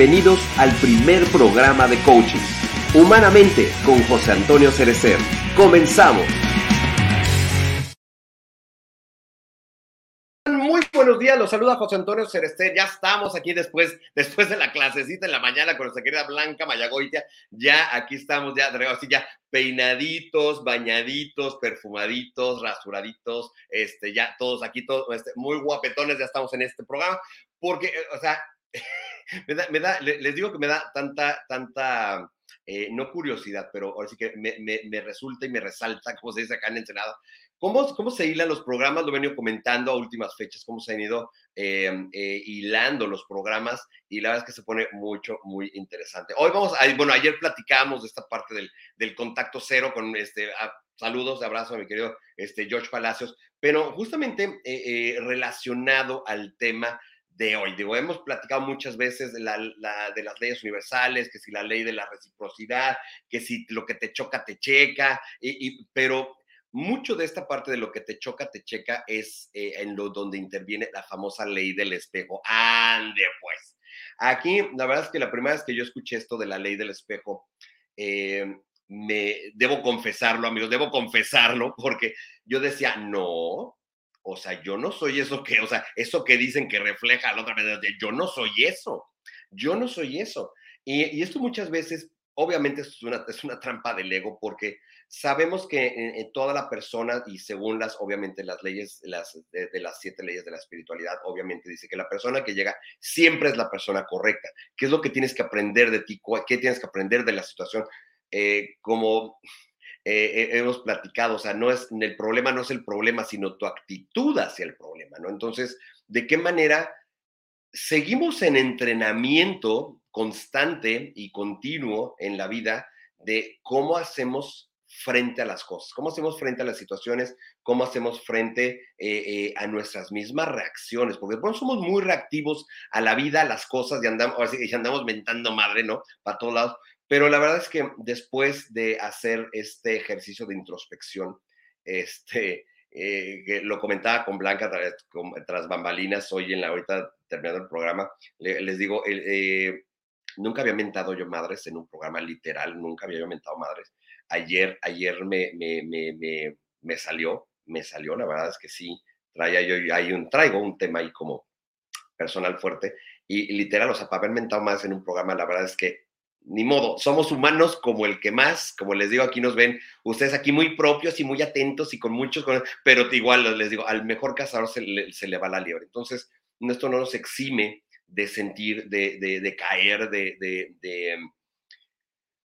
Bienvenidos al primer programa de coaching. Humanamente con José Antonio Cerecer. Comenzamos. Muy buenos días, los saluda José Antonio Cerecer. Ya estamos aquí después, después de la clasecita en la mañana con nuestra querida Blanca Mayagoitia. Ya aquí estamos, ya, así ya peinaditos, bañaditos, perfumaditos, rasuraditos, este, ya todos aquí, todos este, muy guapetones, ya estamos en este programa, porque, eh, o sea, me da, me da, les digo que me da tanta, tanta, eh, no curiosidad, pero ahora sí que me, me, me, resulta y me resalta, como se dice acá en Ensenada, cómo, cómo se hilan los programas, lo he venido comentando a últimas fechas, cómo se han ido eh, eh, hilando los programas y la verdad es que se pone mucho, muy interesante. Hoy vamos, a, bueno, ayer platicamos de esta parte del, del contacto cero con este... A, saludos, abrazo a mi querido este, George Palacios, pero justamente eh, relacionado al tema de hoy. Digo, hemos platicado muchas veces de, la, de, las leyes universales, que si la ley de la reciprocidad, que si lo que te choca, te checa, y, pero mucho de esta parte de lo que te choca, te checa es eh, en lo donde interviene la famosa ley del espejo. Ande pues. Aquí, la verdad es que la primera vez que yo escuché esto de la ley del espejo, eh, me debo confesarlo, amigos, debo confesarlo, porque yo decía, no, o sea, yo no soy eso que, o sea, eso que dicen que refleja a la otra manera, yo no soy eso, yo no soy eso. Y, esto muchas veces, obviamente, es una, es una trampa del ego porque sabemos que en, toda la persona, y según las, obviamente, las leyes las, de, las siete leyes de la espiritualidad, obviamente dice que la persona que llega siempre es la persona correcta. ¿Qué es lo que tienes que aprender de ti? ¿Qué tienes que aprender de la situación? Eh, como eh, hemos platicado, o sea, no es, el problema no es el problema, sino tu actitud hacia el problema, ¿no? Entonces, ¿de qué manera seguimos en entrenamiento constante y continuo en la vida de cómo hacemos frente a las cosas, cómo hacemos frente a las situaciones, cómo hacemos frente eh, eh, a nuestras mismas reacciones, porque somos muy reactivos a la vida, a las cosas, y andamos, y andamos mentando madre, ¿no? Para todos lados, pero la verdad es que después de hacer este ejercicio de introspección, este, eh, que lo comentaba con Blanca tras, bambalinas hoy en la ahorita terminando el programa, les digo, eh, nunca había mentado yo madres en un programa literal, nunca había yo mentado madres. Ayer, ayer me, me, me, me, salió, me salió, la verdad es que sí, traía yo, hay un, traigo un tema ahí como personal fuerte y, y literal, o sea, para haber mentado más en un programa, la verdad es que ni modo, somos humanos como el que más, como les digo, aquí nos ven ustedes aquí muy propios y muy atentos y con muchos, pero igual les digo, al mejor cazador se le, va la liebre. Entonces, esto no nos exime de sentir, de, caer, de,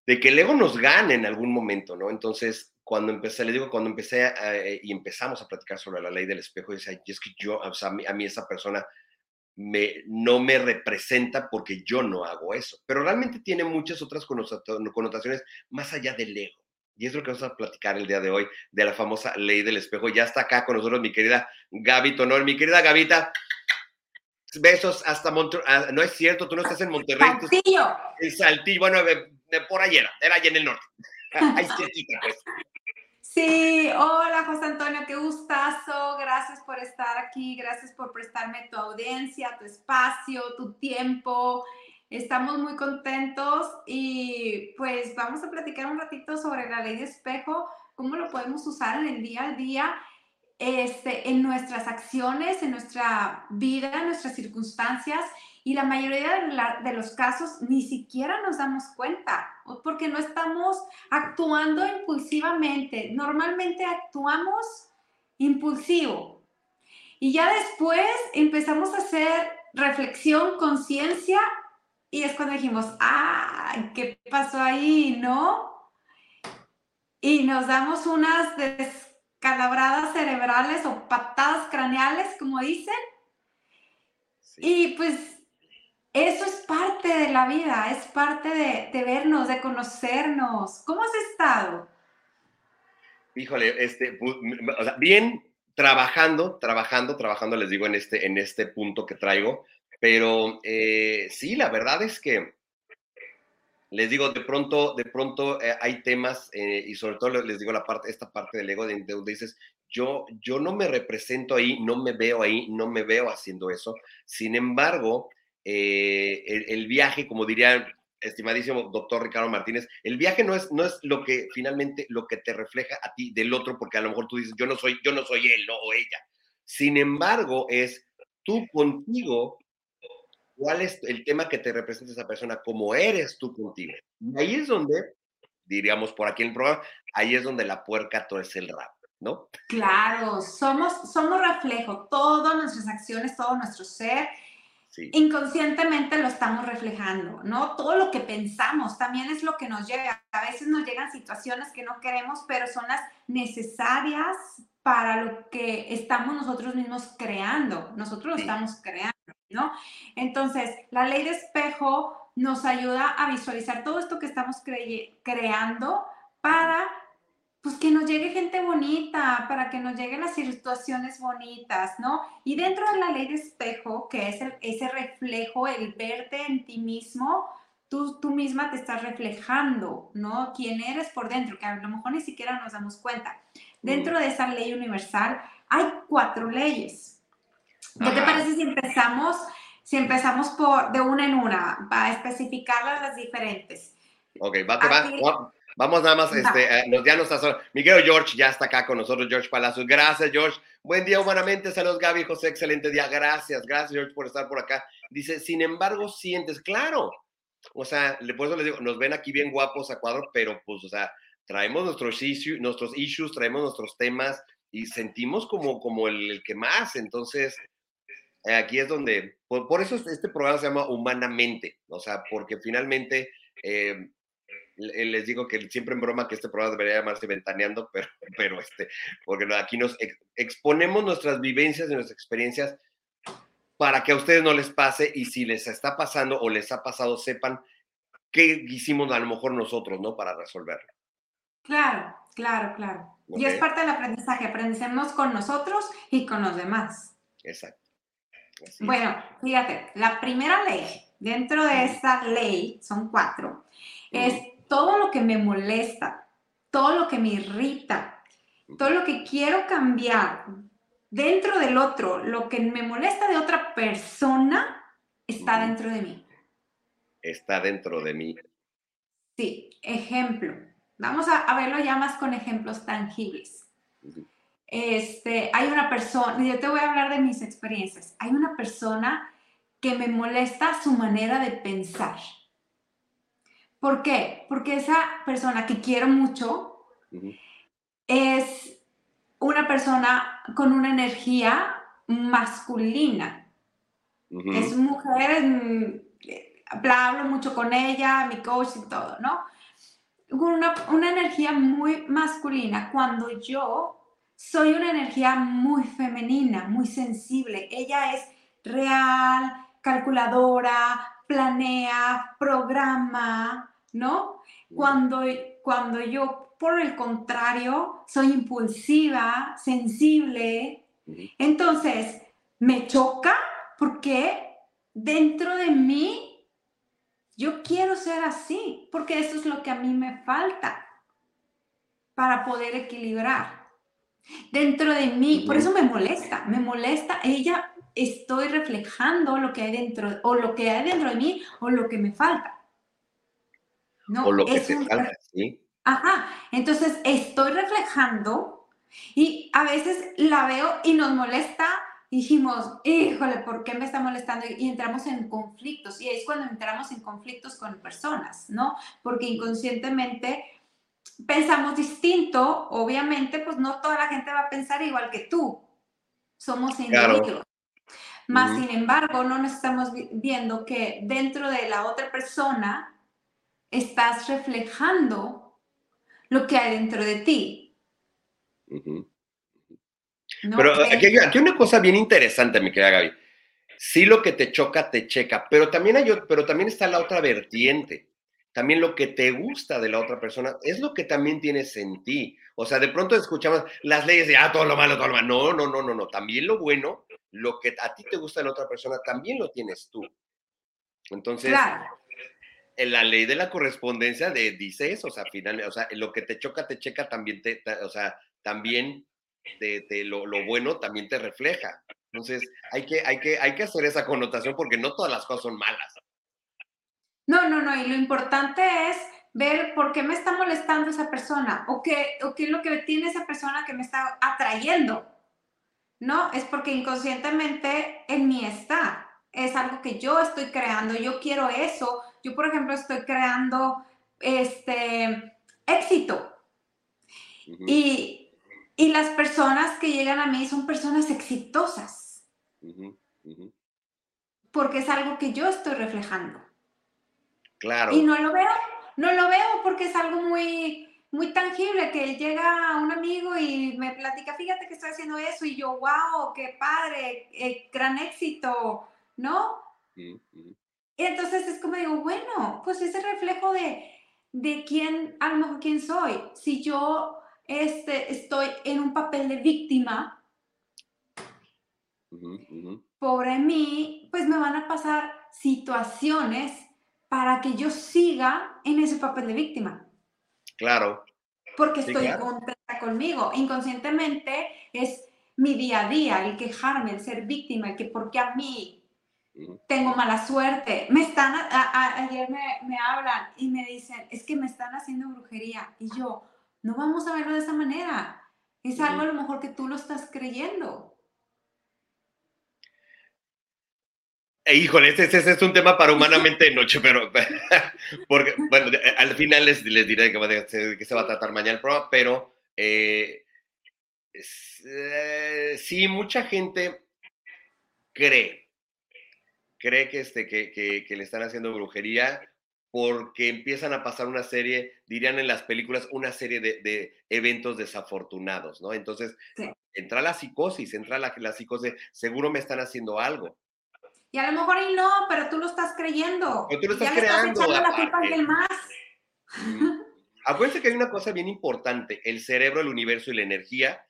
que el ego nos gane en algún momento, ¿no? Entonces, cuando empecé, le digo, cuando empecé y empezamos a platicar sobre la ley del espejo, y decía, es que yo, o sea, a mí esa persona me, no me representa porque yo no hago eso. Pero realmente tiene muchas otras connotaciones más allá del ego. Y es lo que vamos a platicar el día de hoy, de la famosa ley del espejo. Ya está acá con nosotros mi querida Gaby Tonor. Mi querida Gavita, besos hasta Monterrey. Ah, no es cierto, tú no estás en Monterrey. Saltillo. El Saltillo, bueno, por ayer, era allá en el norte. Ahí pues. Sí, hola José Antonio, qué gustazo. Gracias por estar aquí, gracias por prestarme tu audiencia, tu espacio, tu tiempo. Estamos muy contentos y pues vamos a platicar un ratito sobre la ley de espejo, cómo lo podemos usar en el día al día, este, en nuestras acciones, en nuestra vida, en nuestras circunstancias y la mayoría de, los casos ni siquiera nos damos cuenta porque no estamos actuando impulsivamente. Normalmente actuamos impulsivo y ya después empezamos a hacer reflexión, conciencia y es cuando dijimos, ah, ¿qué pasó ahí? ¿No? Y nos damos unas descalabradas cerebrales o patadas craneales, como dicen. Y pues eso es parte de la vida, es parte de, vernos, de conocernos. ¿Cómo has estado? Híjole, este, bien trabajando, trabajando, trabajando, les digo, en este, en este punto que traigo, pero eh, sí, la verdad es que les digo, de pronto, de pronto eh, hay temas, eh, y sobre todo les digo la parte, esta parte del ego, de, donde dices, yo, yo no me represento ahí, no me veo ahí, no me veo haciendo eso. Sin embargo, eh, el, viaje, como diría estimadísimo doctor Ricardo Martínez, el viaje no es, no es lo que finalmente lo que te refleja a ti del otro, porque a lo mejor tú dices, yo no soy, yo no soy él, no, o ella. Sin embargo, es tú contigo, cuál es el tema que te representa esa persona, como eres tú contigo. Y ahí es donde, diríamos por aquí en el programa, ahí es donde la puerca es el rap. ¿No? Claro, somos, somos reflejo, todas nuestras acciones, todo nuestro ser Inconscientemente lo estamos reflejando, ¿no? Todo lo que pensamos también es lo que nos llega. A veces nos llegan situaciones que no queremos, pero son las necesarias para lo que estamos nosotros mismos creando. Nosotros lo estamos creando, ¿no? Entonces, la ley de espejo nos ayuda a visualizar todo esto que estamos creando para pues que nos llegue gente bonita, para que nos lleguen las situaciones bonitas, ¿no? Y dentro de la ley de espejo, que es ese reflejo, el verte en ti mismo, tú, tú misma te estás reflejando, ¿no? Quién eres por dentro, que a lo mejor ni siquiera nos damos cuenta. Dentro de esa ley universal hay cuatro leyes. ¿Qué te parece si empezamos, si empezamos por, de una en una, para especificarlas las diferentes? Ok, va, va, Vamos nada más, este, eh, ya nos está Miguel George ya está acá con nosotros, George Palacios. Gracias, George. Buen día humanamente. Saludos, Gaby, José. Excelente día. Gracias, gracias, George, por estar por acá. Dice, sin embargo, sientes, claro. O sea, por eso les digo, nos ven aquí bien guapos a cuadro, pero pues, o sea, traemos nuestros issues, nuestros issues, traemos nuestros temas y sentimos como, como el, que más. Entonces, aquí es donde, por, eso este programa se llama Humanamente, o sea, porque finalmente eh, les digo que siempre en broma que este programa debería llamarse Ventaneando, pero, pero este, porque aquí nos exponemos nuestras vivencias y nuestras experiencias para que a ustedes no les pase y si les está pasando o les ha pasado, sepan qué hicimos a lo mejor nosotros, ¿no? Para resolverlo. Claro, claro, claro. Y es parte del aprendizaje, aprendemos con nosotros y con los demás. Exacto. bueno, fíjate, la primera ley, dentro de esa ley, son cuatro, es todo lo que me molesta, todo lo que me irrita, todo lo que quiero cambiar dentro del otro, lo que me molesta de otra persona, está dentro de mí. Está dentro de mí. Sí, ejemplo. Vamos a, verlo ya más con ejemplos tangibles. Este, hay una persona, yo te voy a hablar de mis experiencias. Hay una persona que me molesta su manera de pensar. ¿Por qué? Porque esa persona que quiero mucho es una persona con una energía masculina. Es mujer, hablo mucho con ella, mi coach y todo, ¿no? Una, una energía muy masculina. Cuando yo soy una energía muy femenina, muy sensible. Ella es real, calculadora, planea, programa, ¿no? Cuando, cuando yo, por el contrario, soy impulsiva, sensible, entonces me choca porque dentro de mí yo quiero ser así, porque eso es lo que a mí me falta para poder equilibrar. Dentro de mí, por eso me molesta, me molesta, ella estoy reflejando lo que hay dentro, o lo que hay dentro de mí, o lo que me falta. No, o lo que te falta, ¿sí? Ajá, entonces estoy reflejando y a veces la veo y nos molesta y dijimos, híjole, ¿por qué me está molestando? Y entramos en conflictos y es cuando entramos en conflictos con personas, ¿no? Porque inconscientemente pensamos distinto, obviamente, pues no toda la gente va a pensar igual que tú, somos individuos. Más sin embargo, no nos estamos viendo que dentro de la otra persona estás reflejando lo que hay dentro de ti. pero aquí hay, una cosa bien interesante, mi querida Gaby. Sí lo que te choca, te checa, pero también, hay, pero también está la otra vertiente. También lo que te gusta de la otra persona es lo que también tienes en ti. O sea, de pronto escuchamos las leyes de, ah, todo lo malo, todo lo malo. No, no, no, no, no. También lo bueno, lo que a ti te gusta de la otra persona, también lo tienes tú. Entonces, la ley de la correspondencia de, dice eso, o sea, final, o sea, lo que te choca, te checa, también te, o sea, también te, lo, bueno también te refleja. Entonces, hay que, hay, que, hay que hacer esa connotación porque no todas las cosas son malas. No, no, no, y lo importante es ver por qué me está molestando esa persona o qué, o qué es lo que tiene esa persona que me está atrayendo. No, es porque inconscientemente en mí está. Es algo que yo estoy creando, yo quiero eso. Yo, por ejemplo, estoy creando este éxito. y, las personas que llegan a mí son personas exitosas. Porque es algo que yo estoy reflejando. Claro. Y no lo veo, no lo veo porque es algo muy, muy tangible, que llega un amigo y me platica, fíjate que estoy haciendo eso, y yo, wow, qué padre, eh, gran éxito, ¿no? Y entonces es como digo, bueno, pues ese reflejo de, de quién, a lo mejor quién soy. Si yo este, estoy en un papel de víctima, pobre mí, pues me van a pasar situaciones para que yo siga en ese papel de víctima. Claro. Porque estoy contenta conmigo. Inconscientemente es mi día a día, el quejarme, el ser víctima, el que porque a mí tengo mala suerte. Me están, ayer me, me, hablan y me dicen, es que me están haciendo brujería. Y yo, no vamos a verlo de esa manera. Es algo a lo mejor que tú lo estás creyendo. Eh, híjole, ese, es un tema para humanamente de noche, pero porque, bueno, al final les, les diré que, que, se va a tratar mañana el programa, pero eh, eh, sí, mucha gente cree, cree que, este, que, que, le están haciendo brujería porque empiezan a pasar una serie, dirían en las películas, una serie de, eventos desafortunados, ¿no? Entonces, entra la psicosis, entra la, la psicosis, seguro me están haciendo algo y a lo mejor y no, pero tú lo estás creyendo. Pero tú lo estás creando. Estás la culpa del más. Acuérdense que hay una cosa bien importante. El cerebro, el universo y la energía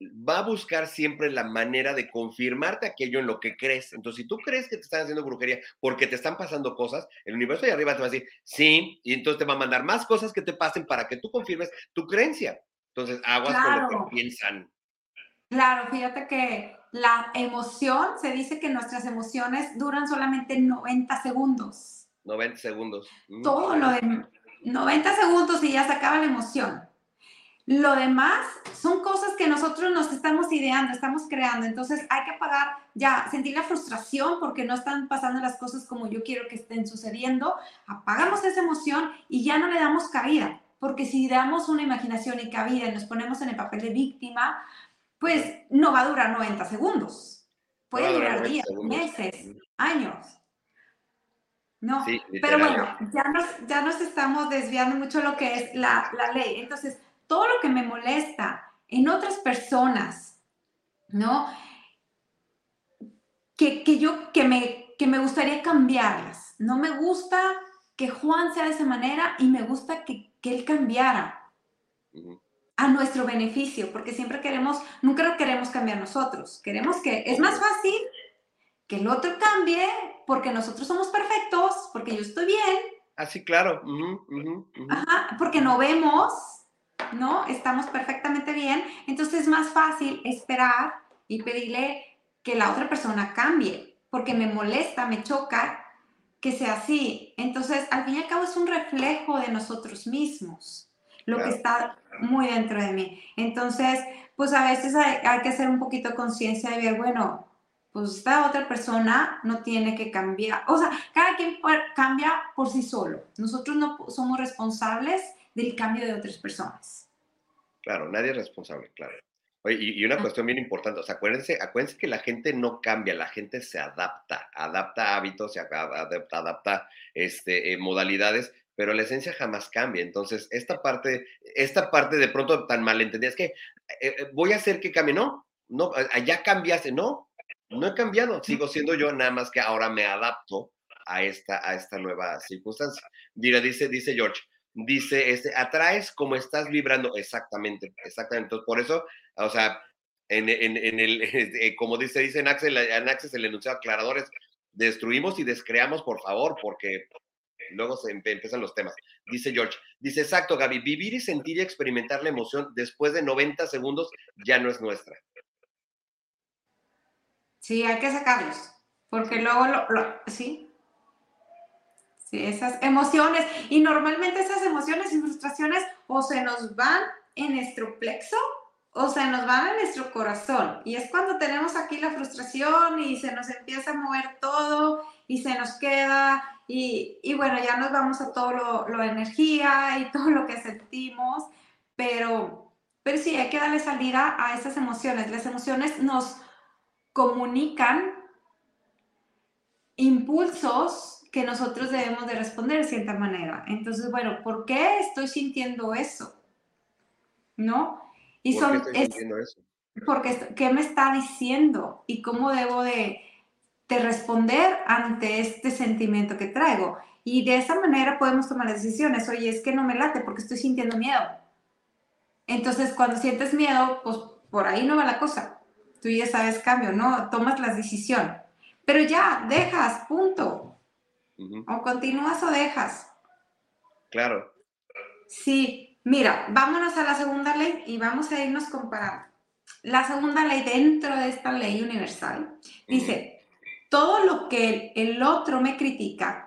va a buscar siempre la manera de confirmarte aquello en lo que crees. Entonces, si tú crees que te están haciendo brujería porque te están pasando cosas, el universo de arriba te va a decir, sí, y entonces te va a mandar más cosas que te pasen para que tú confirmes tu creencia. Entonces, aguas con lo que piensan. Claro, fíjate que la emoción, se dice que nuestras emociones duran solamente 90 segundos. 90 segundos. Mm. Todo lo de 90 segundos y ya se acaba la emoción. Lo demás son cosas que nosotros nos estamos ideando, estamos creando. Entonces hay que apagar, ya sentir la frustración porque no están pasando las cosas como yo quiero que estén sucediendo. Apagamos esa emoción y ya no le damos cabida. Porque si damos una imaginación y cabida y nos ponemos en el papel de víctima, pues no va a durar 90 segundos. Puede durar días, meses, años. No, pero bueno, ya nos, ya nos estamos desviando mucho lo que es la, la, ley. Entonces, todo lo que me molesta en otras personas, ¿no? Que, que yo, que me, que me gustaría cambiarlas. No me gusta que Juan sea de esa manera y me gusta que, que él cambiara a nuestro beneficio, porque siempre queremos, nunca lo queremos cambiar nosotros. Queremos que es más fácil que el otro cambie porque nosotros somos perfectos, porque yo estoy bien. Así, ah, claro. Ajá, porque no vemos, ¿no? Estamos perfectamente bien. Entonces es más fácil esperar y pedirle que la otra persona cambie, porque me molesta, me choca que sea así. Entonces, al fin y al cabo es un reflejo de nosotros mismos lo que está muy dentro de mí. Entonces, pues a veces hay, que hacer un poquito de conciencia de ver, bueno, pues esta otra persona no tiene que cambiar. O sea, cada quien cambia por sí solo. Nosotros no somos responsables del cambio de otras personas. Claro, nadie es responsable, claro. Oye, y, una ah. cuestión bien importante, o sea, acuérdense, acuérdense que la gente no cambia, la gente se adapta, adapta hábitos, se adapta, adapta este, eh, modalidades, pero la esencia jamás cambia. Entonces, esta parte, esta parte de pronto tan malentendida es que eh, eh, voy a hacer que cambie. No, no, ya cambiaste, no, no he cambiado, sigo siendo yo, nada más que ahora me adapto a esta, a esta nueva circunstancia. Mira, dice, dice George, dice, este, atraes como estás vibrando, exactamente, exactamente. Entonces, por eso, o sea, en, en, el, eh, como dice, dice en Axel, en Access el enunciado aclaradores, destruimos y descreamos, por favor, porque luego se empiezan los temas. Dice George, dice exacto, Gaby, vivir y sentir y experimentar la emoción después de 90 segundos ya no es nuestra. Sí, hay que sacarlos, porque luego, lo, sí, sí, esas emociones, y normalmente esas emociones y frustraciones o se nos van en nuestro plexo o se nos van en nuestro corazón. Y es cuando tenemos aquí la frustración y se nos empieza a mover todo y se nos queda y, y bueno, ya nos vamos a todo lo, lo energía y todo lo que sentimos, pero, pero sí, hay que darle salida a esas emociones. Las emociones nos comunican impulsos que nosotros debemos de responder de cierta manera. Entonces, bueno, ¿por qué estoy sintiendo eso? ¿No? Y ¿Por son, qué estoy sintiendo eso? Porque, ¿qué me está diciendo? ¿Y cómo debo de, de responder ante este sentimiento que traigo? Y de esa manera podemos tomar decisiones. Oye, es que no me late porque estoy sintiendo miedo. Entonces, cuando sientes miedo, pues por ahí no va la cosa tú ya sabes cambio, ¿no? Tomas la decisión. Pero ya, dejas, punto. O continúas o dejas. Claro. Sí, mira, vámonos a la segunda ley y vamos a irnos comparando. La segunda ley dentro de esta ley universal dice, todo lo que el otro me critica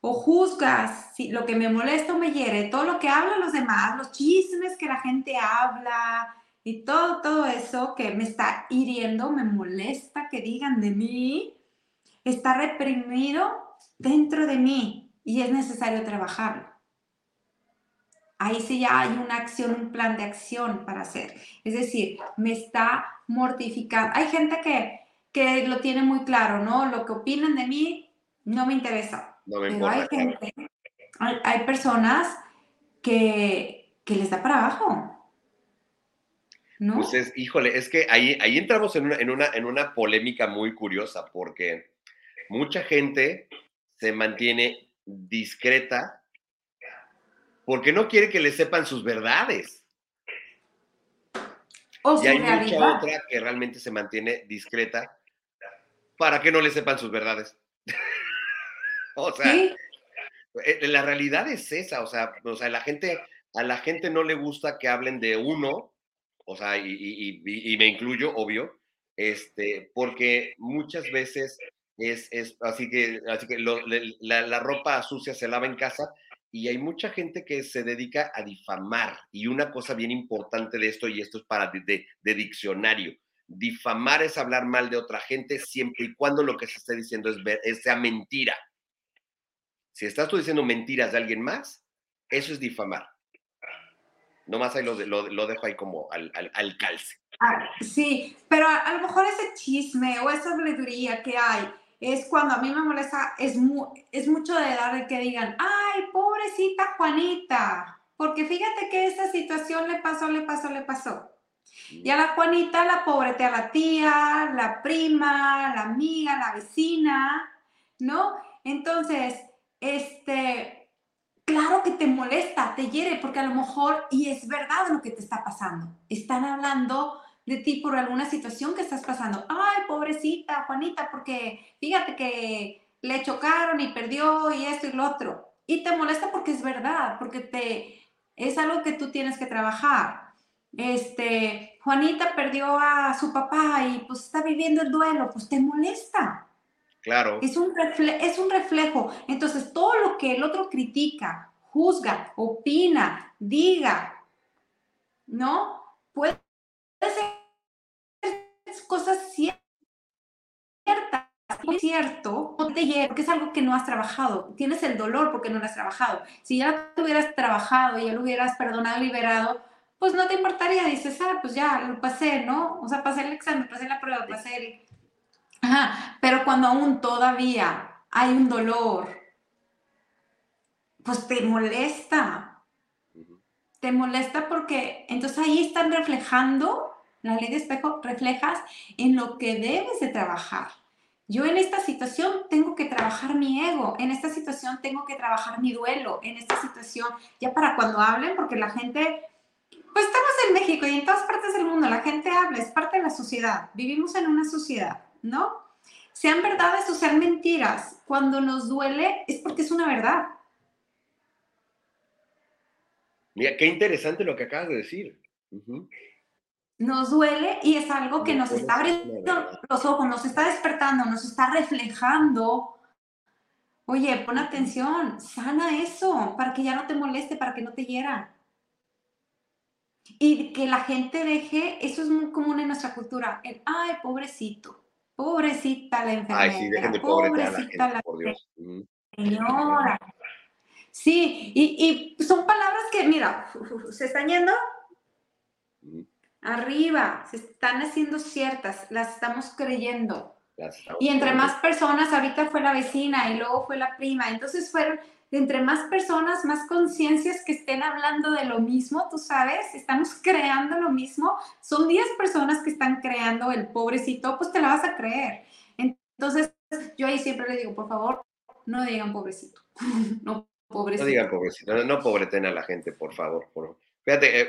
o juzgas, si lo que me molesta o me hiere, todo lo que hablan los demás, los chismes que la gente habla, y todo, todo eso que me está hiriendo, me molesta que digan de mí, está reprimido dentro de mí y es necesario trabajarlo. Ahí sí ya hay una acción, un plan de acción para hacer. Es decir, me está mortificando. Hay gente que, que lo tiene muy claro, ¿no? Lo que opinan de mí no me interesa. No me Pero hay gente, hay, hay personas que, que les da para abajo ¿no? Pues es, híjole, es que ahí, ahí entramos en una, en, una, en una polémica muy curiosa, porque mucha gente se mantiene discreta porque no quiere que le sepan sus verdades. O y hay mucha otra que realmente se mantiene discreta para que no le sepan sus verdades. o sea, ¿Sí? Eh, la realidad es esa, o sea, o sea, la gente, a la gente no le gusta que hablen de uno o sea, y, y, y, me incluyo, obvio, este, porque muchas veces es, es así que, así que la, la, ropa sucia se lava en casa y hay mucha gente que se dedica a difamar. Y una cosa bien importante de esto, y esto es para de, de, diccionario, difamar es hablar mal de otra gente siempre y cuando lo que se esté diciendo es, sea mentira. Si estás tú diciendo mentiras de alguien más, eso es difamar. Nomás ahí lo, lo, lo, dejo ahí como al, al, al calce. Ah, sí, pero a, a, lo mejor ese chisme o esa habladuría que hay es cuando a mí me molesta, es, es mucho de de que digan, ay, pobrecita Juanita, porque fíjate que esa situación le pasó, le pasó, le pasó. Y a la Juanita, la pobrete a la tía, la prima, la amiga, la vecina, ¿no? Entonces, este, claro que te molesta, te hiere, porque a lo mejor, y es verdad lo que te está pasando, están hablando de ti por alguna situación que estás pasando. Ay, pobrecita Juanita, porque fíjate que le chocaron y perdió y esto y lo otro. Y te molesta porque es verdad, porque te es algo que tú tienes que trabajar. Este, Juanita perdió a su papá y pues está viviendo el duelo, pues te molesta. Claro. Es un, es un reflejo. Entonces, todo lo que el otro critica, juzga, opina, diga, ¿no? Puede cosas ciertas, es cierto, porque es algo que no has trabajado. Tienes el dolor porque no lo has trabajado. Si ya lo hubieras trabajado y ya lo hubieras perdonado, liberado, pues no te importaría. Dices, ah, pues ya lo pasé, ¿no? O sea, pasé el examen, pasé la prueba, pasé el Ajá, pero cuando aún todavía hay un dolor, pues te molesta. Te molesta porque entonces ahí están reflejando, la ley de espejo reflejas en lo que debes de trabajar. Yo en esta situación tengo que trabajar mi ego, en esta situación tengo que trabajar mi duelo, en esta situación, ya para cuando hablen, porque la gente, pues estamos en México y en todas partes del mundo, la gente habla, es parte de la sociedad, vivimos en una sociedad. ¿no? Sean verdades o sean mentiras, cuando nos duele es porque es una verdad. Mira, qué interesante lo que acabas de decir. Uh -huh. Nos duele y es algo que nos está abriendo los ojos, nos está despertando, nos está reflejando. Oye, pon atención, sana eso para que ya no te moleste, para que no te hiera. Y que la gente deje, eso es muy común en nuestra cultura, el, ay, pobrecito, pobrecita la enfermera, ay, sí, de pobrecita la, por Dios. señora. Sí, y, y, son palabras que, mira, se están yendo arriba, se están haciendo ciertas, las estamos creyendo. y entre más personas, ahorita fue la vecina y luego fue la prima, entonces fueron, entre más personas, más conciencias que estén hablando de lo mismo, tú sabes, estamos creando lo mismo, son 10 personas que están creando el pobrecito, pues te la vas a creer. Entonces, yo ahí siempre le digo, por favor, no digan pobrecito, no pobrecito. No digan pobrecito, no, no pobreten a la gente, por favor. Por Fíjate, eh,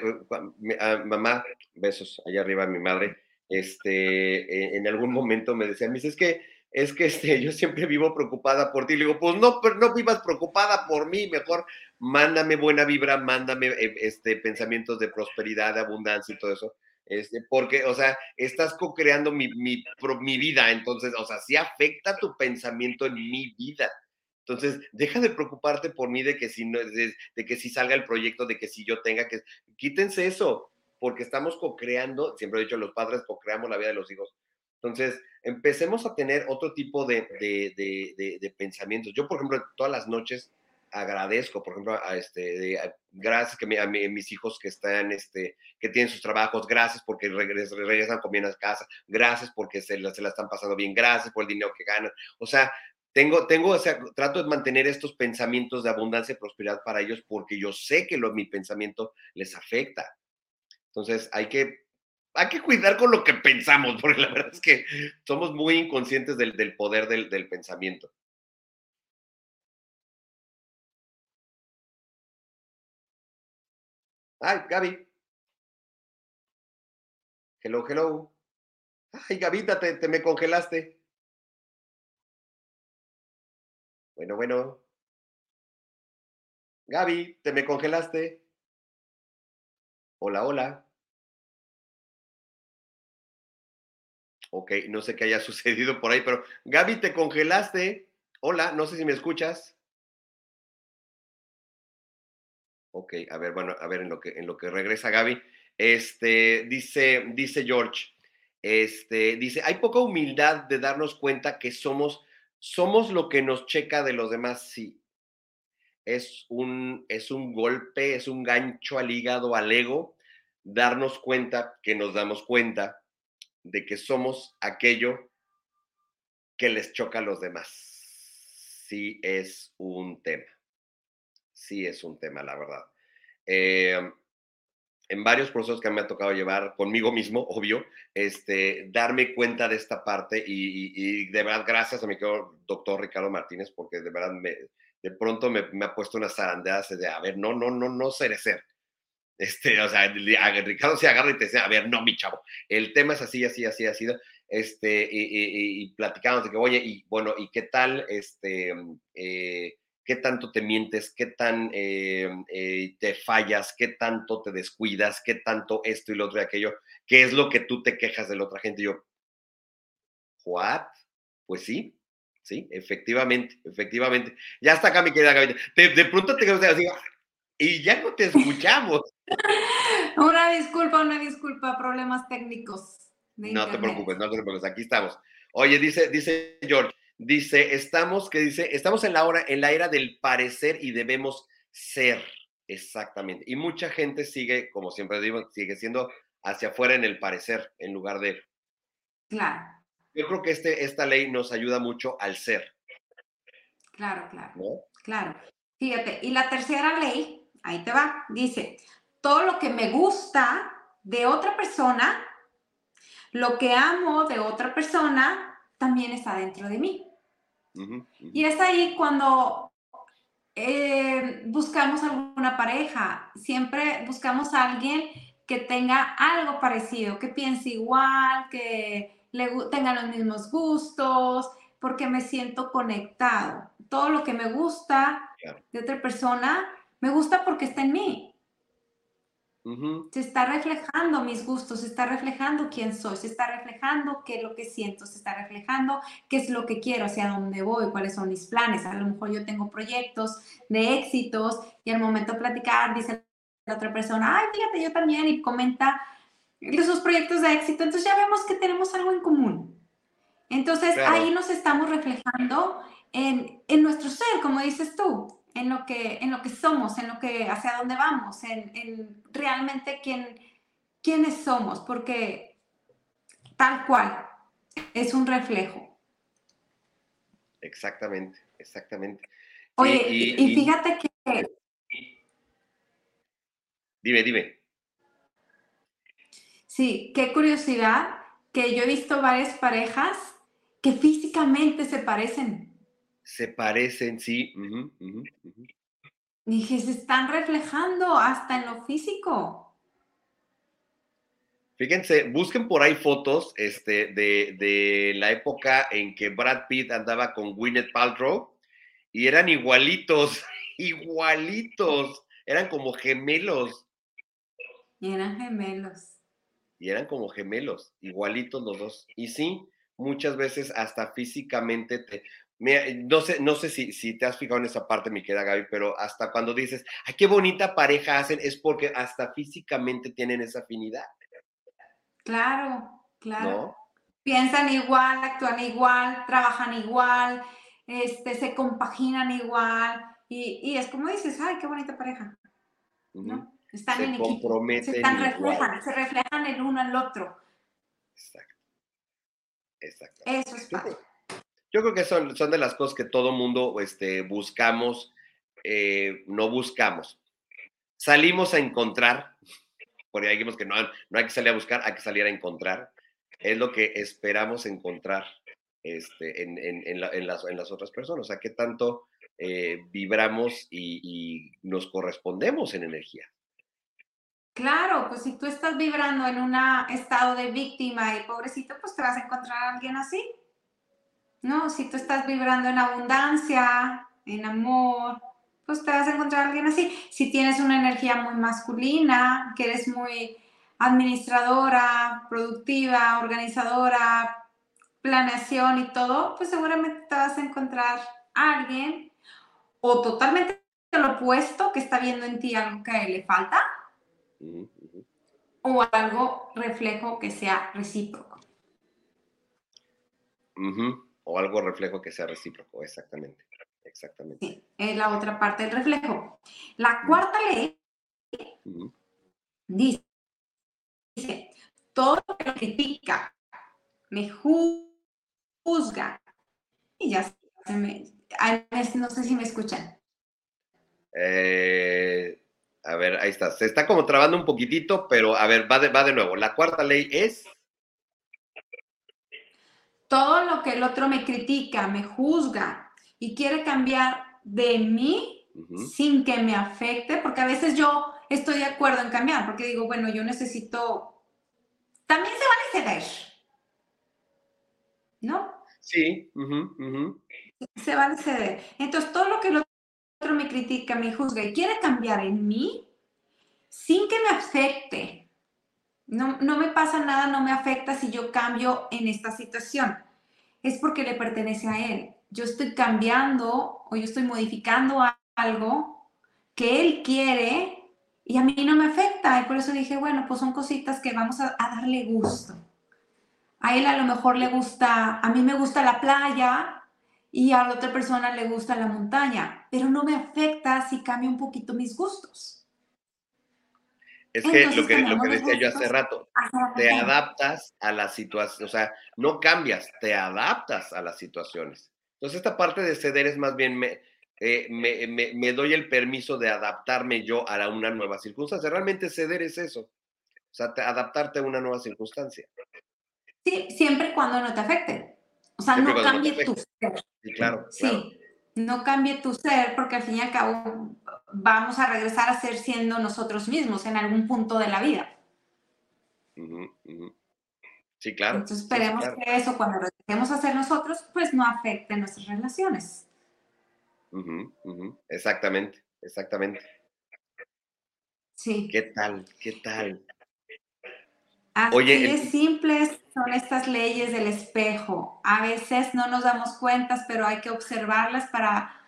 ah, mamá, besos allá arriba, mi madre, este, e, en algún momento me decía, me dice, es que, es que este, yo siempre vivo preocupada por ti. Le digo, pues no, pero no vivas preocupada por mí, mejor mándame buena vibra, mándame eh, este, pensamientos de prosperidad, de abundancia y todo eso. Este, porque, o sea, estás co-creando mi, mi, mi vida, entonces, o sea, sí afecta tu pensamiento en mi vida. Entonces, deja de preocuparte por mí de que si no, de, que si salga el proyecto, de que si yo tenga que, quítense eso, porque estamos co-creando, siempre he dicho, los padres co-creamos la vida de los hijos. Entonces, empecemos a tener otro tipo de, de, pensamientos. Yo, por ejemplo, todas las noches agradezco, por ejemplo, a este, gracias que a, mis hijos que están, este, que tienen sus trabajos, gracias porque regresan con bien a casa, gracias porque se se la están pasando bien, gracias por el dinero que ganan. O sea, tengo, tengo, o sea, trato de mantener estos pensamientos de abundancia y prosperidad para ellos porque yo sé que lo, mi pensamiento les afecta. Entonces, hay que, hay que cuidar con lo que pensamos, porque la verdad es que somos muy inconscientes del, del poder del, del pensamiento. Ay, Gaby. Hello, hello. Ay, Gavita, te, te me congelaste. Bueno, bueno. Gaby, ¿te me congelaste? Hola, hola. Ok, no sé qué haya sucedido por ahí, pero Gaby, ¿te congelaste? Hola, no sé si me escuchas. Ok, a ver, bueno, a ver en lo que, en lo que regresa Gaby. Este, dice, dice George, este, dice, hay poca humildad de darnos cuenta que somos somos lo que nos checa de los demás, sí. Es un, es un golpe, es un gancho al hígado, al ego, darnos cuenta que nos damos cuenta de que somos aquello que les choca a los demás. Sí es un tema. Sí es un tema, la verdad. Eh, en varios procesos que me ha tocado llevar conmigo mismo, obvio, este, darme cuenta de esta parte y, de verdad gracias a mi doctor Ricardo Martínez porque de verdad me, de pronto me, ha puesto unas zarandeadas de, a ver, no, no, no, no ser. Este, o sea, Ricardo se agarra y te dice, a ver, no, mi chavo, el tema es así, así, así, así, este, y, y, platicamos de que, oye, y bueno, ¿y qué tal, este, eh, qué tanto te mientes, qué tan eh, eh, te fallas, qué tanto te descuidas, qué tanto esto y lo otro y aquello, qué es lo que tú te quejas de la otra gente. Y yo, ¿what? Pues sí, sí, efectivamente, efectivamente. Ya está acá mi querida Gaby. De, pronto te quedas así, y ya no te escuchamos. una disculpa, una disculpa, problemas técnicos. no te preocupes, no te preocupes, aquí estamos. Oye, dice, dice George, Dice, estamos, que dice, estamos en la hora, en la era del parecer y debemos ser. Exactamente. Y mucha gente sigue, como siempre digo, sigue siendo hacia afuera en el parecer en lugar de. Claro. Yo creo que este, esta ley nos ayuda mucho al ser. Claro, claro. Claro. Fíjate, y la tercera ley, ahí te va, dice, todo lo que me gusta de otra persona, lo que amo de otra persona, también está dentro de mí. Y es ahí cuando eh, buscamos alguna pareja, siempre buscamos a alguien que tenga algo parecido, que piense igual, que le tenga los mismos gustos, porque me siento conectado. Todo lo que me gusta de otra persona, me gusta porque está en mí. Se está reflejando mis gustos, se está reflejando quién soy, se está reflejando qué es lo que siento, se está reflejando qué es lo que quiero, hacia dónde voy, cuáles son mis planes. A lo mejor yo tengo proyectos de éxitos y al momento de platicar dice la otra persona, ay, fíjate, yo también, y comenta esos proyectos de éxito. Entonces ya vemos que tenemos algo en común. Entonces ahí nos estamos reflejando en, en nuestro ser, como dices tú en lo que, en lo que somos, en lo que, hacia dónde vamos, en, realmente quién, quiénes somos, porque tal cual es un reflejo. Exactamente, exactamente. Oye, y, fíjate que... Dime, dime. Sí, qué curiosidad que yo he visto varias parejas que físicamente se parecen se parecen, sí. Dije, se están reflejando hasta en lo físico. Fíjense, busquen por ahí fotos este, de, la época en que Brad Pitt andaba con Gwyneth Paltrow y eran igualitos, igualitos, eran como gemelos. Y eran gemelos. Y eran como gemelos, igualitos los dos. Y sí, muchas veces hasta físicamente te, no sé, no sé si, si te has fijado en esa parte, mi querida Gaby, pero hasta cuando dices, ay, qué bonita pareja hacen, es porque hasta físicamente tienen esa afinidad. Claro, claro. Piensan igual, actúan igual, trabajan igual, este, se compaginan igual, y, es como dices, ay, qué bonita pareja. ¿no? Están en equipo, se están reflejan, se reflejan el uno al otro. Exacto. Exacto. Eso es padre. Yo creo que son, son de las cosas que todo mundo este, buscamos, eh, no buscamos. Salimos a encontrar, porque dijimos que no, no hay que salir a buscar, hay que salir a encontrar. Es lo que esperamos encontrar este, en, en, en, las, en las, otras personas. O sea, qué tanto eh, vibramos y, y nos correspondemos en energía. Claro, pues si tú estás vibrando en un estado de víctima y pobrecito, pues te vas a encontrar a alguien así. ¿No? Si tú estás vibrando en abundancia, en amor, pues te vas a encontrar a alguien así. Si tienes una energía muy masculina, que eres muy administradora, productiva, organizadora, planeación y todo, pues seguramente te vas a encontrar a alguien o totalmente lo opuesto que está viendo en ti algo que le falta o algo reflejo que sea recíproco o algo reflejo que sea recíproco, exactamente. Exactamente. Sí, es la otra parte del reflejo. La cuarta ley dice, todo lo que critica, me juzga, y ya se me, no sé si me escuchan. Eh, a ver, ahí está. Se está como trabando un poquitito, pero a ver, va de, va de nuevo. La cuarta ley es todo lo que el otro me critica, me juzga y quiere cambiar de mí sin que me afecte, porque a veces yo estoy de acuerdo en cambiar, porque digo, bueno, yo necesito, también se vale ceder, ¿no? Sí. Se vale ceder. Entonces, todo lo que el otro me critica, me juzga y quiere cambiar en mí, sin que me afecte, no, me pasa nada, no me afecta si yo cambio en esta situación. Es porque le pertenece a él. Yo estoy cambiando o yo estoy modificando algo que él quiere y a mí no me afecta. Y por eso dije, bueno, pues son cositas que vamos a, darle gusto. A él a lo mejor le gusta, a mí me gusta la playa y a la otra persona le gusta la montaña, pero no me afecta si cambio un poquito mis gustos. Es que lo que, lo que decía yo hace rato, te adaptas a la situación, o sea, no cambias, te adaptas a las situaciones. Entonces, esta parte de ceder es más bien, me, eh, me, me, doy el permiso de adaptarme yo a una nueva circunstancia. Realmente ceder es eso, o sea, adaptarte a una nueva circunstancia. Sí, siempre cuando no te afecte. O sea, no cambie tu ser. Sí, claro. Sí, no cambie tu ser porque al fin y al cabo vamos a regresar a ser siendo nosotros mismos en algún punto de la vida. Sí, claro. Entonces esperemos que eso cuando lo dejemos hacer nosotros, pues no afecte nuestras relaciones. Exactamente, exactamente. Sí. ¿Qué tal? ¿Qué tal? Así Oye, de simples son estas leyes del espejo. A veces no nos damos cuenta, pero hay que observarlas para,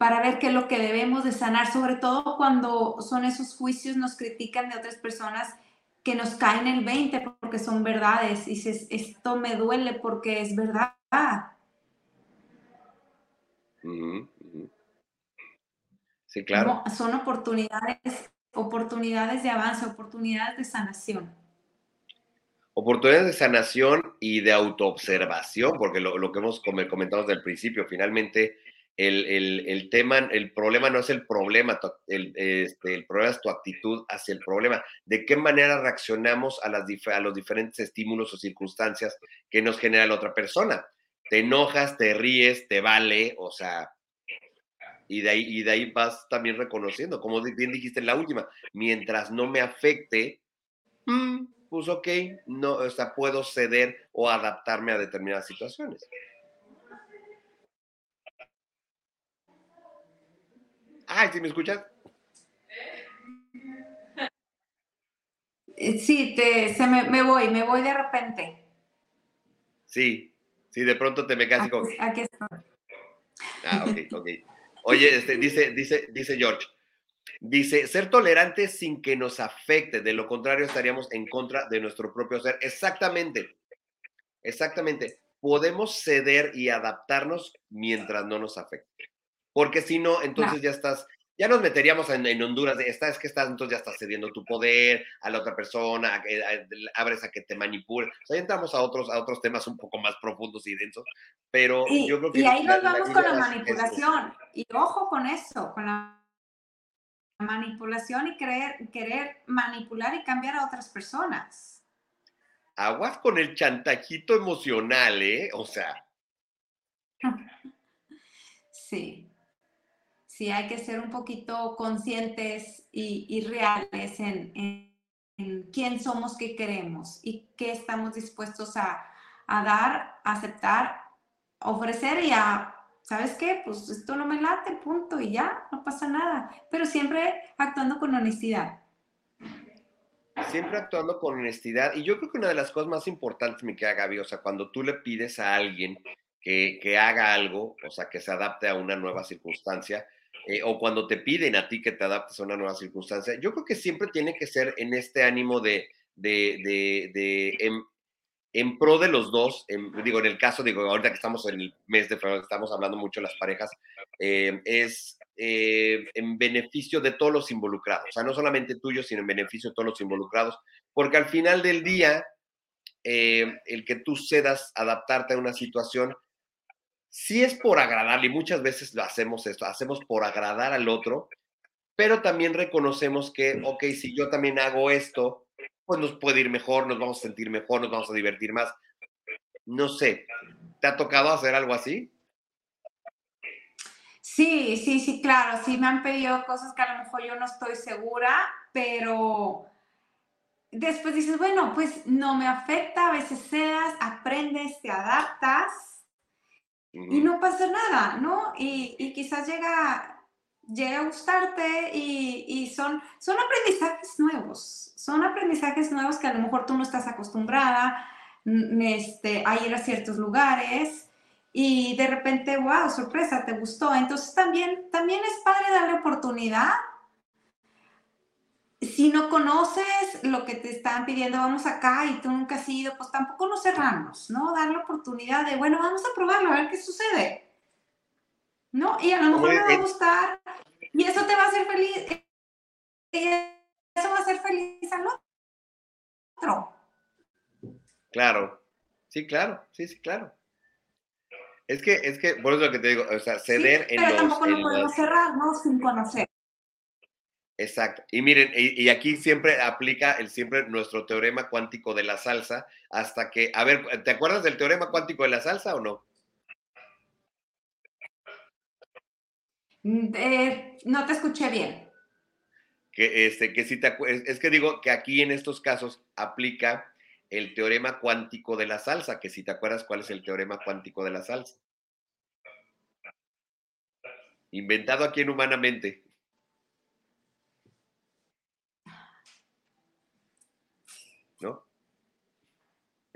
para ver qué es lo que debemos de sanar, sobre todo cuando son esos juicios, nos critican de otras personas que nos caen el 20 porque son verdades. Y dices, esto me duele porque es verdad. Sí, claro. son oportunidades, oportunidades de avance, oportunidades de sanación. Oportunidades de sanación y de autoobservación, porque lo, que hemos comentado desde el principio, finalmente el, tema, el problema no es el problema, el, este, el problema es tu actitud hacia el problema. ¿De qué manera reaccionamos a, las, a los diferentes estímulos o circunstancias que nos genera la otra persona? Te enojas, te ríes, te vale, o sea, y de ahí, y de ahí vas también reconociendo, como bien dijiste en la última, mientras no me afecte, mm, pues ok, no, o sea, puedo ceder o adaptarme a determinadas situaciones. Ay, ¿sí me escuchas? Eh, sí, te, se me, me, voy, me voy de repente. Sí, sí, de pronto te me aquí, con... aquí estoy. Ah, ok, ok. Oye, este, dice, dice, dice George, dice, ser tolerante sin que nos afecte, de lo contrario estaríamos en contra de nuestro propio ser. Exactamente, exactamente. Podemos ceder y adaptarnos mientras no nos afecte. Porque si no, entonces ya estás, ya nos meteríamos en, Honduras, de, es que estás, entonces ya estás cediendo tu poder a la otra persona, abres a que te manipule. O sea, entramos a otros, a otros temas un poco más profundos y densos, pero y, yo creo que... Y ahí nos vamos con la manipulación. Y ojo con eso, con la manipulación y querer, querer manipular y cambiar a otras personas. Aguas con el chantajito emocional, ¿eh? O sea. Sí sí hay que ser un poquito conscientes y, reales en, quién somos, qué queremos y qué estamos dispuestos a, dar, aceptar, ofrecer y a, ¿sabes qué? Pues esto no me late, punto, y ya, no pasa nada, pero siempre actuando con honestidad. Siempre actuando con honestidad. Y yo creo que una de las cosas más importantes, me queda Gaby, o sea, cuando tú le pides a alguien que, que haga algo, o sea, que se adapte a una nueva circunstancia, eh, o cuando te piden a ti que te adaptes a una nueva circunstancia, yo creo que siempre tiene que ser en este ánimo de, de, de, en, pro de los dos, digo, en el caso, digo, ahorita que estamos en el mes de febrero, estamos hablando mucho de las parejas, eh, es eh, en beneficio de todos los involucrados, o sea, no solamente tuyo, sino en beneficio de todos los involucrados, porque al final del día, el que tú cedas adaptarte a una situación, sí es por agradarle, y muchas veces lo hacemos esto, hacemos por agradar al otro, pero también reconocemos que, ok, si yo también hago esto, pues nos puede ir mejor, nos vamos a sentir mejor, nos vamos a divertir más. No sé, ¿te ha tocado hacer algo así? Sí, sí, sí, claro, sí me han pedido cosas que a lo mejor yo no estoy segura, pero después dices, bueno, pues no me afecta, a veces seas, aprendes, te adaptas y no pasa nada, ¿no? Y, quizás llega, llega a gustarte y, son, son aprendizajes nuevos, son aprendizajes nuevos que a lo mejor tú no estás acostumbrada este, a ir a ciertos lugares y de repente, wow, sorpresa, te gustó. Entonces también, también es padre darle oportunidad si no conoces lo que te están pidiendo, vamos acá y tú nunca has ido, pues tampoco nos cerramos, ¿no? Dar la oportunidad de, bueno, vamos a probarlo, a ver qué sucede. ¿No? Y a lo mejor me va a gustar y eso te va a hacer feliz. Y eso va a hacer feliz al otro. Claro, sí, claro, sí, sí, claro. Es que, es que, por eso lo que te digo, o sea, ceder en pero tampoco nos podemos cerrar, ¿no? Sin conocer. Exacto. Y miren, y, aquí siempre aplica el siempre nuestro teorema cuántico de la salsa, hasta que, a ver, ¿te acuerdas del teorema cuántico de la salsa o no? Mm, eh, no te escuché bien. Que, este, que si te es que digo que aquí en estos casos aplica el teorema cuántico de la salsa, que si te acuerdas cuál es el teorema cuántico de la salsa. Inventado aquí en Humanamente.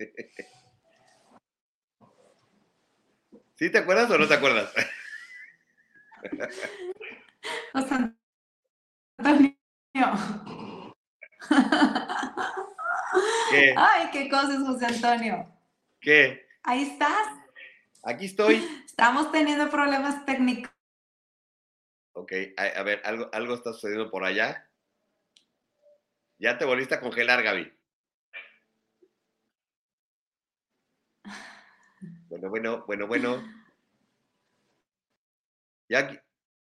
¿Sí te acuerdas o no te acuerdas? José Antonio. ¿Qué? Ay, qué cosas, José Antonio. ¿Qué? Ahí estás. Aquí estoy. Estamos teniendo problemas técnicos. Ok, a, a ver, algo, algo está sucediendo por allá. Ya te volviste a congelar, Gaby. Bueno, bueno, bueno, bueno. Ya aquí.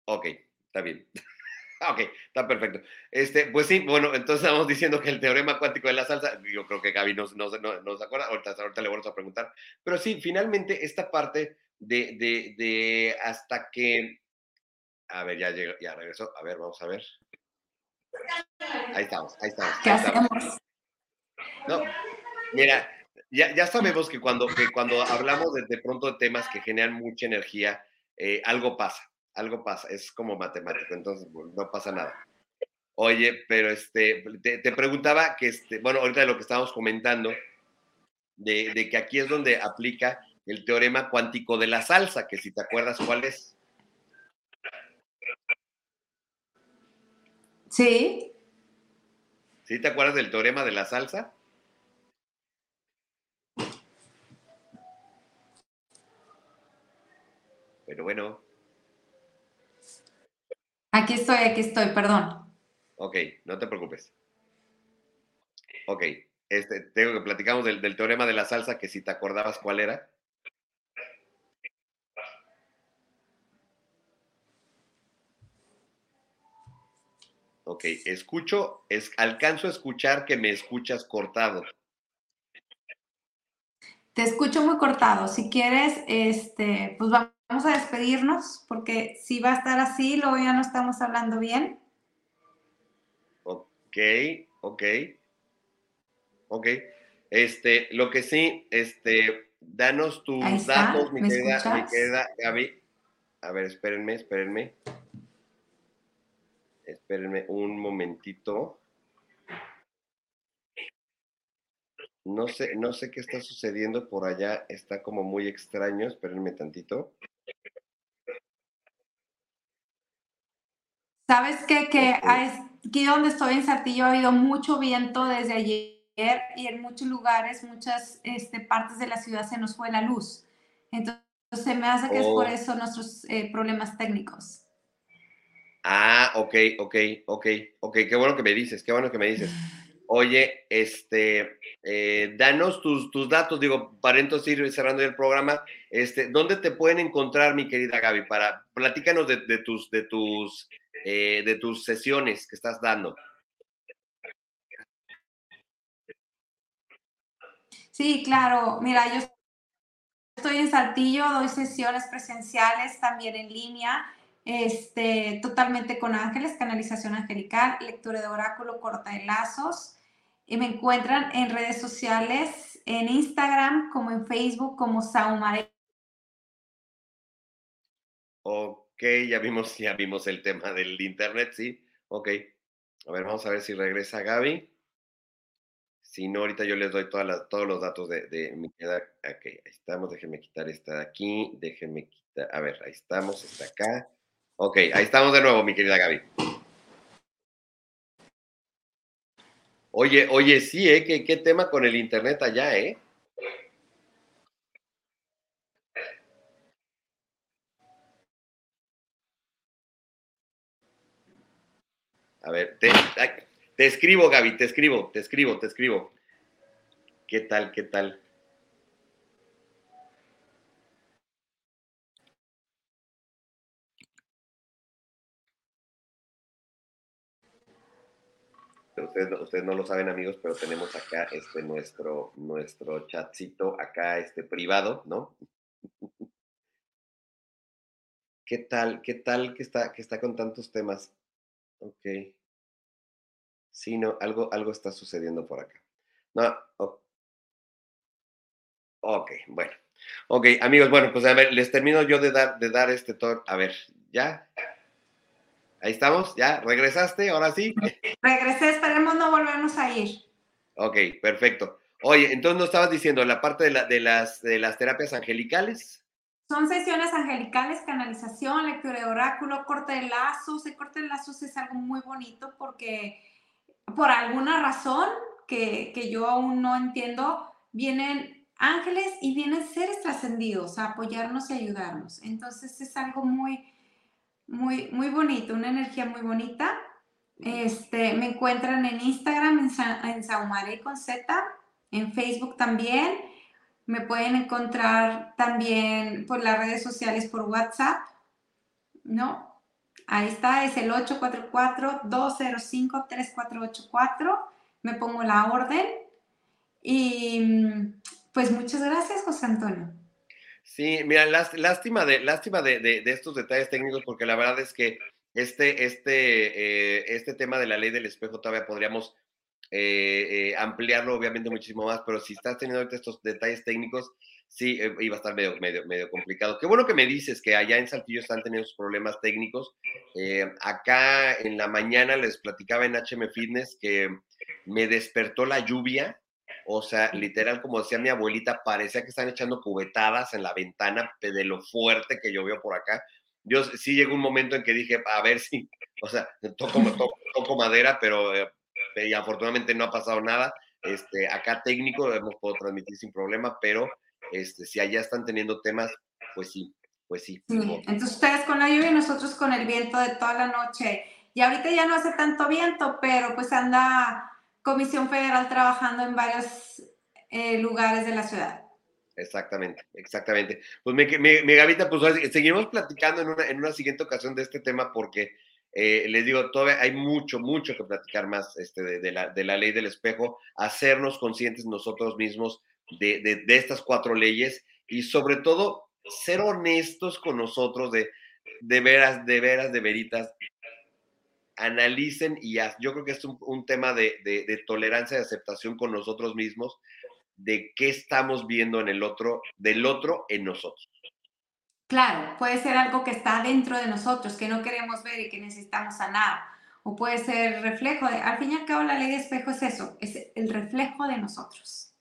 Ok, está bien. ok, está perfecto. Este, pues sí, bueno, entonces estamos diciendo que el teorema cuántico de la salsa, yo creo que Gaby no, no, no, no se acuerda, ahorita, ahorita le vamos a preguntar. Pero sí, finalmente esta parte de, de, de hasta que. A ver, ya llegó, ya regresó. A ver, vamos a ver. Ahí estamos, ahí estamos. ¿Qué estamos. hacemos? No, mira, ya, ya sabemos que cuando, que cuando hablamos de, de pronto de temas que generan mucha energía, eh, algo pasa, algo pasa, es como matemático, entonces bueno, no pasa nada. Oye, pero este, te, te preguntaba que, este, bueno, ahorita de lo que estábamos comentando, de, de que aquí es donde aplica el teorema cuántico de la salsa, que si te acuerdas cuál es. Sí. ¿Sí te acuerdas del teorema de la salsa? Pero bueno, Aquí estoy, aquí estoy, perdón. ok, no te preocupes. Ok, este, tengo que platicamos del, del teorema de la salsa, que si te acordabas cuál era. Ok, escucho, es, alcanzo a escuchar que me escuchas cortado. Te escucho muy cortado. Si quieres, este, pues va- vamos a despedirnos, porque si va a estar así, luego ya no estamos hablando bien. Ok, ok. Ok. Este, lo que sí, este, danos tus está, datos, mi ¿me querida, mi querida Gaby. A ver, espérenme, espérenme. Espérenme un momentito. No sé, no sé qué está sucediendo por allá, está como muy extraño, espérenme tantito. ¿Sabes qué? Que aquí donde estoy en Saltillo ha habido mucho viento desde ayer y en muchos lugares, muchas este, partes de la ciudad se nos fue la luz. Entonces, se me hace que es por Oh. eso nuestros eh, problemas técnicos. Ah, ok, ok, ok, ok, qué bueno que me dices, qué bueno que me dices. Oye, este, eh, danos tus, tus datos, digo, para entonces ir cerrando el programa, este, ¿dónde te pueden encontrar, mi querida Gaby? Para, platícanos de, de tus, de tus, eh, de tus sesiones que estás dando. Sí, claro. Mira, yo estoy en Saltillo, doy sesiones presenciales, también en línea, este, totalmente con ángeles, canalización angelical, lectura de oráculo, corta de lazos. Y me encuentran en redes sociales, en Instagram, como en Facebook, como Saumare. Ok, ya vimos, ya vimos el tema del internet, sí. Ok. A ver, vamos a ver si regresa Gaby. Si no, ahorita yo les doy todas todos los datos de, de mi queda. Ok, ahí estamos. Déjenme quitar esta de aquí. Déjenme quitar. A ver, ahí estamos. Está acá. Ok, ahí estamos de nuevo, mi querida Gaby. Oye, oye, sí, ¿eh? ¿Qué, tema con el internet allá, eh? A ver, te escribo, Gaby, te escribo, te escribo, te escribo. ¿Qué tal, qué tal? Ustedes, no- lo saben, amigos, pero tenemos acá este nuestro, nuestro acá, este privado, ¿no? ¿Qué tal? ¿Qué tal que está, que está con tantos temas? Ok. Sí, no, algo, algo está sucediendo por acá. No, o- ok, bueno. Ok, amigos, bueno, pues a ver, les termino yo de dar, de dar este tour. A ver, ¿ya? Ahí estamos, ¿ya? ¿Regresaste? Ahora sí. Regresé, esperemos no volvernos a ir. Ok, perfecto. Oye, entonces nos estabas diciendo la parte de, la, de, las, de las terapias angelicales. Son sesiones angelicales, canalización, lectura de oráculo, corte de lazos. El corte de lazos es algo muy bonito porque por alguna razón que, que yo aún no entiendo, vienen ángeles y vienen seres trascendidos a apoyarnos y ayudarnos. Entonces es algo muy, muy, muy bonito, una energía muy bonita. Este, me encuentran en Instagram, en, Sa en Saumaré con Z, en Facebook también. Me pueden encontrar también por las redes sociales, por WhatsApp, ¿no? Ahí está, es el 844-205-3484. Me pongo la orden. Y pues muchas gracias, José Antonio. Sí, mira, lástima, de, lástima de, estos detalles técnicos, porque la verdad es que este, este, eh, este tema de la ley del espejo todavía podríamos eh, eh, ampliarlo, obviamente, muchísimo más, pero si estás teniendo ahorita estos detalles técnicos, sí, iba a estar medio, medio, medio complicado. Qué bueno que me dices que allá en Saltillo están teniendo sus problemas técnicos. acá en la mañana les platicaba en HM Fitness que me despertó la lluvia o sea, literal, como decía mi abuelita, parecía que están echando cubetadas en la ventana de lo fuerte que llovió por acá. Yo sí llegó un momento en que dije, a ver si, o sea, toco, toco, madera, pero eh, y afortunadamente no ha pasado nada. Este, acá técnico hemos podido transmitir sin problema, pero este, si allá están teniendo temas, pues sí, pues sí. Entonces ustedes con la lluvia y nosotros con el viento de toda la noche. Y ahorita ya no hace tanto viento, pero pues anda Comisión Federal trabajando en varios eh, lugares de la ciudad. Exactamente, exactamente. Pues mi, mi, Gavita, pues seguimos platicando en una, en una siguiente ocasión de este tema porque eh, les digo, todavía hay mucho, mucho que platicar más este, de, la, de la ley del espejo, hacernos conscientes nosotros mismos de, de, de, estas cuatro leyes y sobre todo ser honestos con nosotros de, de veras, de veras, de veritas, analicen y yo creo que es un, tema de, tolerancia y aceptación con nosotros mismos, de qué estamos viendo en el otro, del otro en nosotros. Claro, puede ser algo que está dentro de nosotros, que no queremos ver y que necesitamos sanar. O puede ser reflejo de, al fin y al cabo la ley de espejo es eso, es el reflejo de nosotros.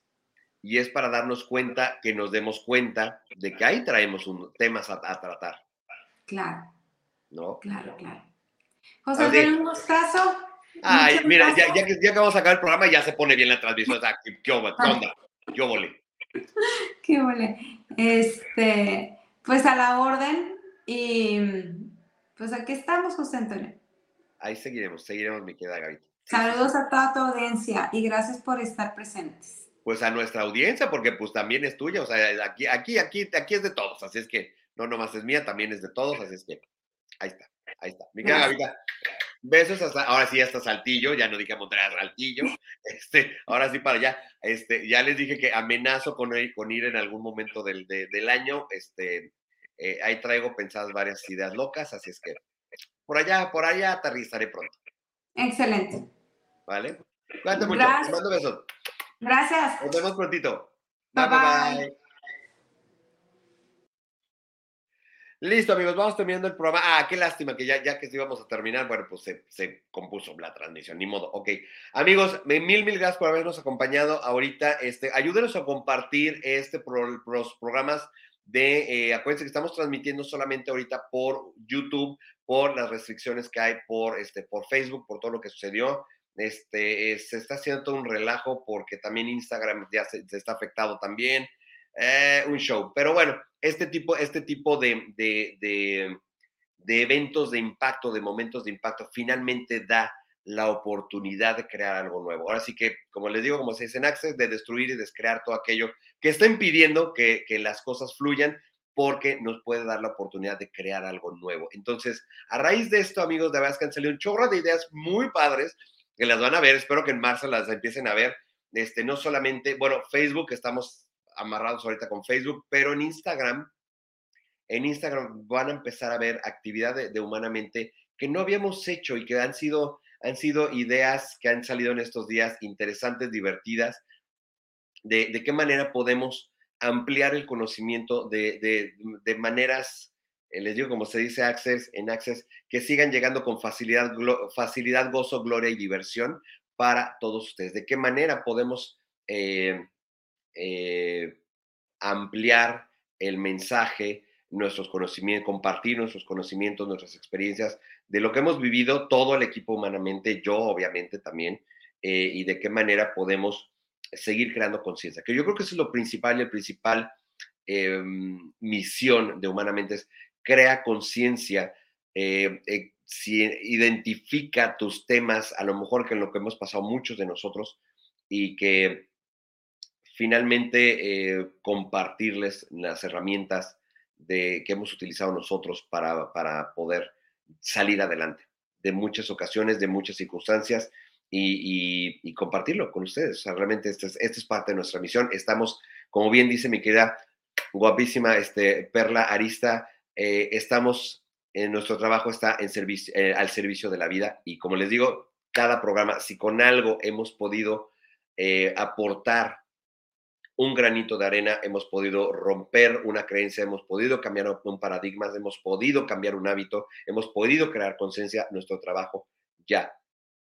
Y es para darnos cuenta, que nos demos cuenta de que ahí traemos un, temas a, a tratar. Claro. ¿No? Claro, claro. José Antonio, un gustazo. Ay, mira, ya, ya, que, ya que vamos a acabar el programa, ya se pone bien la transmisión. O sea, ¿qué, qué onda? ¿Qué óvole? Qué óvole. Este, pues a la orden. Y pues aquí estamos, José Antonio. Ahí seguiremos, seguiremos, mi querida Gaby. Saludos a toda tu audiencia y gracias por estar presentes. Pues a nuestra audiencia, porque pues también es tuya, o sea, aquí, aquí, aquí, aquí es de todos, así es que no nomás es mía, también es de todos, así es que ahí está. Ahí está. Mi querida besos hasta, ahora sí hasta Saltillo, ya no dije Monterrey, Saltillo, este, ahora sí para allá, este, ya les dije que amenazo con ir, con ir en algún momento del, del año, este, eh, ahí traigo pensadas varias ideas locas, así es que por allá, por allá aterrizaré pronto. Excelente. ¿Vale? Cuídate mucho, te mando besos. Gracias. Nos vemos prontito. bye. bye. bye. Listo, amigos, vamos terminando el programa. Ah, qué lástima que ya, ya que íbamos a terminar, bueno, pues se, se, compuso la transmisión, ni modo. Ok, amigos, mil, mil gracias por habernos acompañado ahorita. Este, ayúdenos a compartir este los programas de, eh, acuérdense que estamos transmitiendo solamente ahorita por YouTube, por las restricciones que hay por, este, por Facebook, por todo lo que sucedió. Este, se está haciendo todo un relajo porque también Instagram ya se, se está afectado también. Eh, un show. Pero bueno, este tipo, este tipo de, de, eventos de impacto, de momentos de impacto, finalmente da la oportunidad de crear algo nuevo. Ahora sí que, como les digo, como se dice en Access, de destruir y descrear todo aquello que está impidiendo que, las cosas fluyan, porque nos puede dar la oportunidad de crear algo nuevo. Entonces, a raíz de esto, amigos, de verdad que han salido un chorro de ideas muy padres que las van a ver. Espero que en marzo las empiecen a ver. Este, no solamente, bueno, Facebook, estamos amarrados ahorita con Facebook, pero en Instagram, en Instagram van a empezar a ver actividad de, humanamente que no habíamos hecho y que han sido, han sido ideas que han salido en estos días interesantes, divertidas, de, de qué manera podemos ampliar el conocimiento de, de, maneras, eh, les digo como se dice Access, en Access, que sigan llegando con facilidad, facilidad, gozo, gloria y diversión para todos ustedes. De qué manera podemos eh, eh, ampliar el mensaje, nuestros conocimientos, compartir nuestros conocimientos, nuestras experiencias de lo que hemos vivido todo el equipo humanamente, yo obviamente también, eh, y de qué manera podemos seguir creando conciencia. Que yo creo que eso es lo principal y el principal em, misión de Humanamente es crea conciencia, eh, identifica tus temas, a lo mejor que en lo que hemos pasado muchos de nosotros, y que finalmente compartirles las herramientas de, que hemos utilizado nosotros para, para poder salir adelante de muchas ocasiones, de muchas circunstancias y, compartirlo con ustedes. Realmente esta es, es, parte de nuestra misión. Estamos, como bien dice mi querida guapísima este, Perla Arista, eh, estamos, en nuestro trabajo está en servicio, eh, al servicio de la vida y como les digo, cada programa, si con algo hemos podido eh, aportar un granito de arena, hemos podido romper una creencia, hemos podido cambiar un paradigma, hemos podido cambiar un hábito, hemos podido crear conciencia, nuestro trabajo ya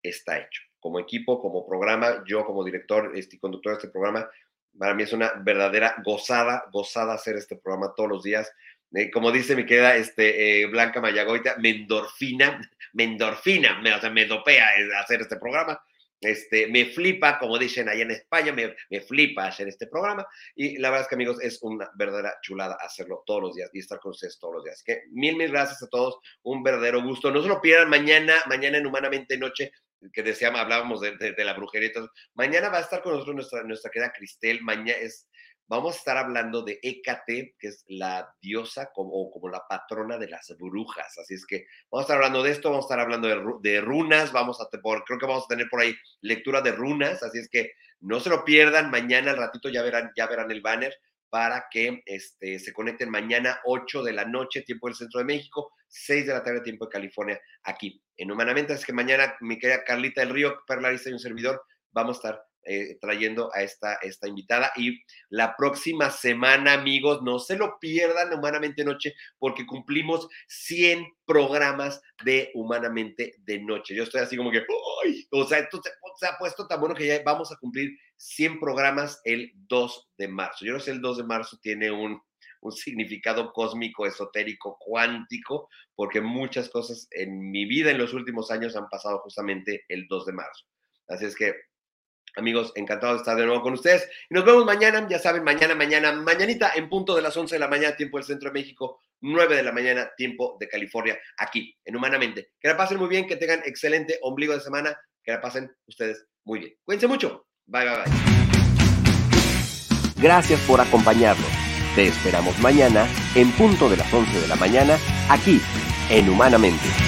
está hecho. Como equipo, como programa, yo como director y este, conductor de este programa, para mí es una verdadera gozada, gozada hacer este programa todos los días. Eh, como dice mi queda este, eh, Blanca Mayagoita, me endorfina, me endorfina, me, o sea, me dopea hacer este programa. Este, me flipa, como dicen allá en España, me, me, flipa hacer este programa. Y la verdad es que, amigos, es una verdadera chulada hacerlo todos los días y estar con ustedes todos los días. Así que mil, mil gracias a todos. Un verdadero gusto. No se lo pierdan mañana, mañana en Humanamente Noche, que decíamos, hablábamos de, de, la brujería. Mañana va a estar con nosotros nuestra, nuestra querida Cristel. Mañana es vamos a estar hablando de Hécate, que es la diosa como, como la patrona de las brujas. Así es que vamos a estar hablando de esto, vamos a estar hablando de, runas, vamos a por, creo que vamos a tener por ahí lectura de runas, así es que no se lo pierdan, mañana al ratito ya verán, ya verán el banner para que este, se conecten mañana 8 de la noche, tiempo del centro de México, 6 de la tarde, tiempo de California, aquí en Humanamente. Es que mañana mi querida Carlita del Río, Perlarista y un servidor, vamos a estar eh, trayendo a esta, esta invitada. Y la próxima semana, amigos, no se lo pierdan Humanamente Noche, porque cumplimos 100 programas de Humanamente de Noche. Yo estoy así como que, o sea, esto se, ha puesto tan bueno que ya vamos a cumplir 100 programas el 2 de marzo. Yo no sé, el 2 de marzo tiene un, un significado cósmico, esotérico, cuántico, porque muchas cosas en mi vida en los últimos años han pasado justamente el 2 de marzo. Así es que Amigos, encantado de estar de nuevo con ustedes. Y nos vemos mañana, ya saben, mañana, mañana, mañanita, en punto de las 11 de la mañana, tiempo del Centro de México, 9 de la mañana, tiempo de California, aquí, en Humanamente. Que la pasen muy bien, que tengan excelente ombligo de semana, que la pasen ustedes muy bien. Cuídense mucho. Bye, bye, bye. Gracias por acompañarnos. Te esperamos mañana, en punto de las 11 de la mañana, aquí, en Humanamente.